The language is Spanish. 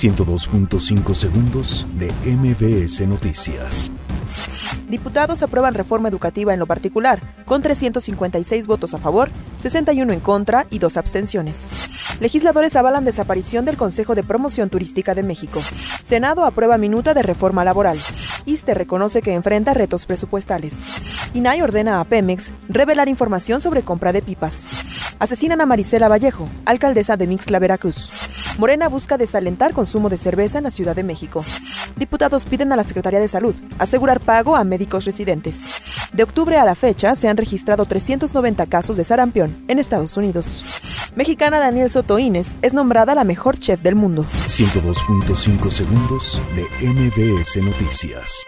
102.5 segundos de MBS Noticias. Diputados aprueban reforma educativa en lo particular, con 356 votos a favor, 61 en contra y dos abstenciones. Legisladores avalan desaparición del Consejo de Promoción Turística de México. Senado aprueba minuta de reforma laboral. ISTE reconoce que enfrenta retos presupuestales. INAI ordena a Pemex revelar información sobre compra de pipas. Asesinan a Marisela Vallejo, alcaldesa de Mixla, Veracruz. Morena busca desalentar consumo de cerveza en la Ciudad de México. Diputados piden a la Secretaría de Salud asegurar pago a médicos residentes. De octubre a la fecha se han registrado 390 casos de sarampión en Estados Unidos. Mexicana Daniel Soto Inés es nombrada la mejor chef del mundo. 102.5 segundos de MBS Noticias.